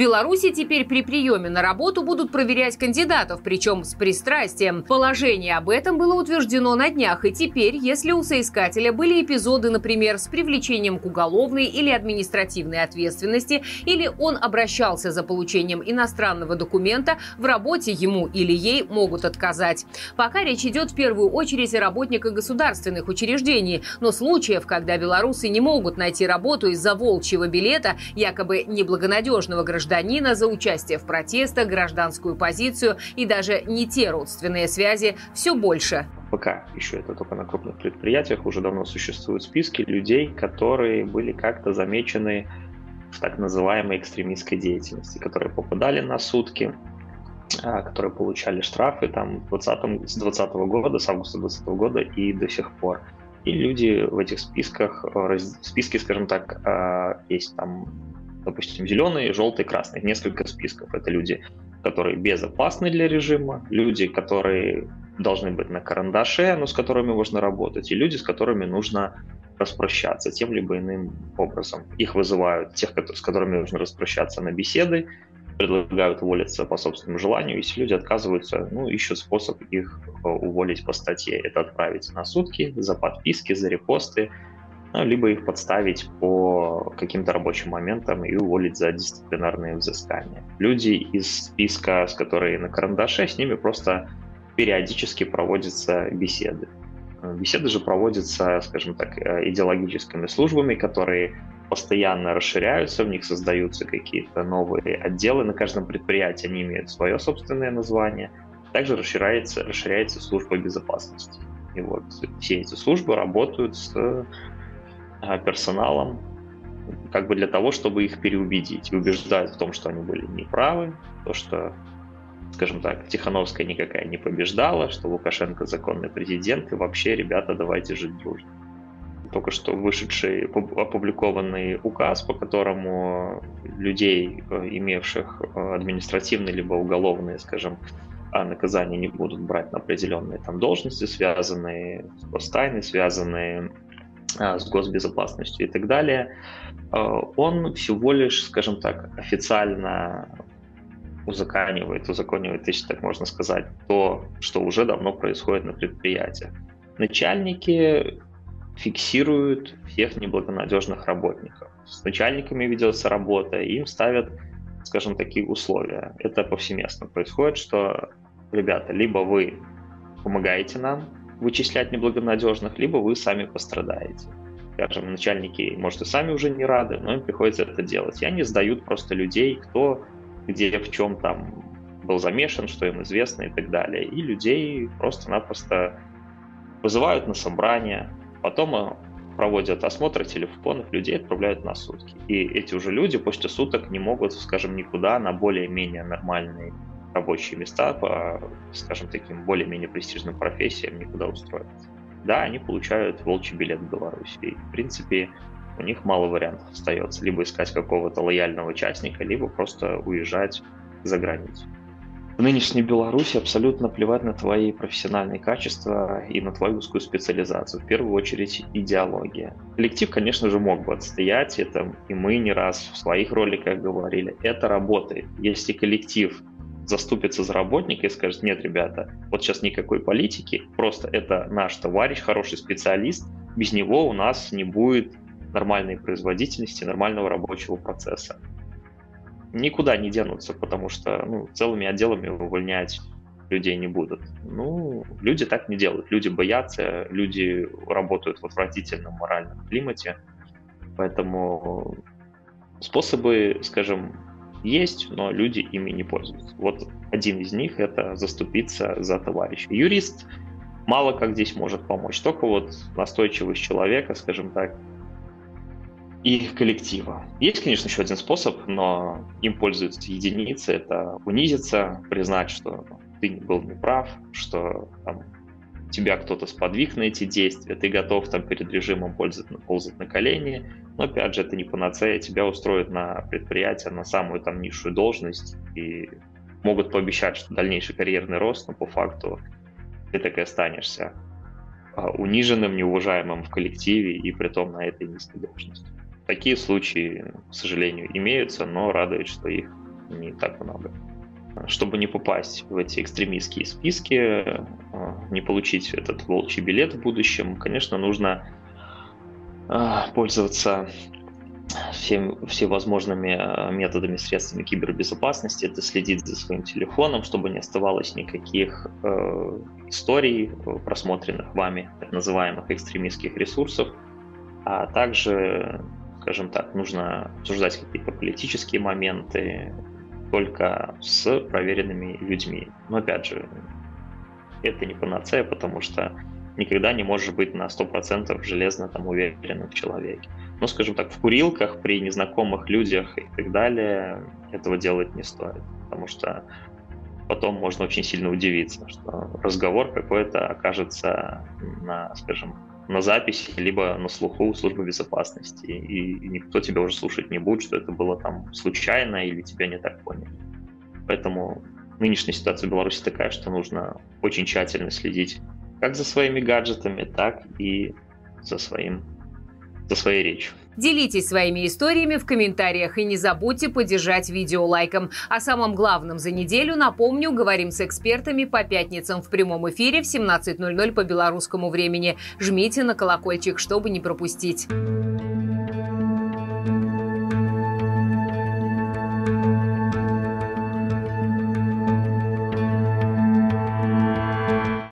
Беларуси теперь при приеме на работу будут проверять кандидатов, причем с пристрастием. Положение об этом было утверждено на днях, и теперь, если у соискателя были эпизоды, например, с привлечением к уголовной или административной ответственности, или он обращался за получением иностранного документа, в работе ему или ей могут отказать. Пока речь идет в первую очередь о работниках государственных учреждений, но случаев, когда белорусы не могут найти работу из-за волчьего билета, якобы неблагонадежного гражданина за участие в протестах, гражданскую позицию и даже не те родственные связи, все больше. Пока еще это только на крупных предприятиях, уже давно существуют списки людей, которые были как-то замечены в так называемой экстремистской деятельности, которые попадали на сутки, а, которые получали штрафы там 20, с 2020 года, с августа 2020 года и до сих пор. И люди в этих списках, в списке, скажем так, а, есть там, допустим, зеленый, желтый, красный, несколько списков. Это люди, которые безопасны для режима, люди, которые должны быть на карандаше, но с которыми можно работать, и люди, с которыми нужно распрощаться тем либо иным образом. Их вызывают, тех, с которыми нужно распрощаться на беседы, предлагают уволиться по собственному желанию, если люди отказываются, ну, ищут способ их э, уволить по статье. Это отправить на сутки за подписки, за репосты, ну, либо их подставить по каким-то рабочим моментам и уволить за дисциплинарные взыскания. Люди из списка, с которыми на карандаше, с ними просто периодически проводятся беседы. Беседы же проводятся, скажем так, э, идеологическими службами, которые постоянно расширяются, в них создаются какие-то новые отделы. На каждом предприятии они имеют свое собственное название. Также расширяется, расширяется служба безопасности. И вот все эти службы работают с персоналом как бы для того, чтобы их переубедить. И убеждают в том, что они были неправы, то, что, скажем так, Тихановская никакая не побеждала, что Лукашенко законный президент, и вообще, ребята, давайте жить дружно только что вышедший, опубликованный указ, по которому людей, э, имевших э, административные либо уголовные, скажем, а, наказания не будут брать на определенные там должности, связанные с гостайной, связанные а, с госбезопасностью и так далее, э, он всего лишь, скажем так, официально узаконивает, узаконивает, если так можно сказать, то, что уже давно происходит на предприятиях. Начальники фиксируют всех неблагонадежных работников. С начальниками ведется работа, им ставят, скажем, такие условия. Это повсеместно происходит, что, ребята, либо вы помогаете нам вычислять неблагонадежных, либо вы сами пострадаете. Скажем, начальники, может, и сами уже не рады, но им приходится это делать. И они сдают просто людей, кто где в чем там был замешан, что им известно и так далее. И людей просто-напросто вызывают на собрание, Потом э, проводят осмотр телефонов, людей отправляют на сутки. И эти уже люди после суток не могут, скажем, никуда на более-менее нормальные рабочие места по, скажем, таким более-менее престижным профессиям никуда устроиться. Да, они получают волчий билет в Беларуси. И, в принципе, у них мало вариантов остается. Либо искать какого-то лояльного участника, либо просто уезжать за границу. В нынешней Беларуси абсолютно плевать на твои профессиональные качества и на твою узкую специализацию. В первую очередь идеология. Коллектив, конечно же, мог бы отстоять это, и мы не раз в своих роликах говорили, это работает. Если коллектив заступится за работника и скажет, нет, ребята, вот сейчас никакой политики, просто это наш товарищ, хороший специалист, без него у нас не будет нормальной производительности, нормального рабочего процесса никуда не денутся, потому что ну, целыми отделами увольнять людей не будут. Ну, люди так не делают. Люди боятся, люди работают в отвратительном моральном климате. Поэтому способы, скажем, есть, но люди ими не пользуются. Вот один из них — это заступиться за товарища. Юрист мало как здесь может помочь. Только вот настойчивость человека, скажем так, и коллектива. Есть, конечно, еще один способ, но им пользуются единицы. Это унизиться, признать, что ты был неправ, что там, тебя кто-то сподвиг на эти действия, ты готов там перед режимом ползать, ползать на колени, но опять же это не панацея, тебя устроят на предприятие, на самую там низшую должность и могут пообещать, что дальнейший карьерный рост, но по факту ты так и останешься а, униженным, неуважаемым в коллективе и при том на этой низкой должности. Такие случаи, к сожалению, имеются, но радует, что их не так много. Чтобы не попасть в эти экстремистские списки, э, не получить этот волчий билет в будущем, конечно, нужно пользоваться всем, всевозможными э, методами, средствами кибербезопасности. Это следить за своим телефоном, чтобы не оставалось никаких э, историй, просмотренных вами, так называемых экстремистских ресурсов. А также, скажем так, нужно обсуждать какие-то политические моменты, только с проверенными людьми. Но опять же, это не панацея, потому что никогда не можешь быть на 100% железно там уверенным в человеке. Но, скажем так, в курилках, при незнакомых людях и так далее, этого делать не стоит, потому что потом можно очень сильно удивиться, что разговор какой-то окажется на, скажем, на записи, либо на слуху у службы безопасности, и никто тебя уже слушать не будет, что это было там случайно или тебя не так поняли. Поэтому нынешняя ситуация в Беларуси такая, что нужно очень тщательно следить как за своими гаджетами, так и за своим за своей речью. Делитесь своими историями в комментариях и не забудьте поддержать видео лайком. О самом главном за неделю, напомню, говорим с экспертами по пятницам в прямом эфире в 17.00 по белорусскому времени. Жмите на колокольчик, чтобы не пропустить.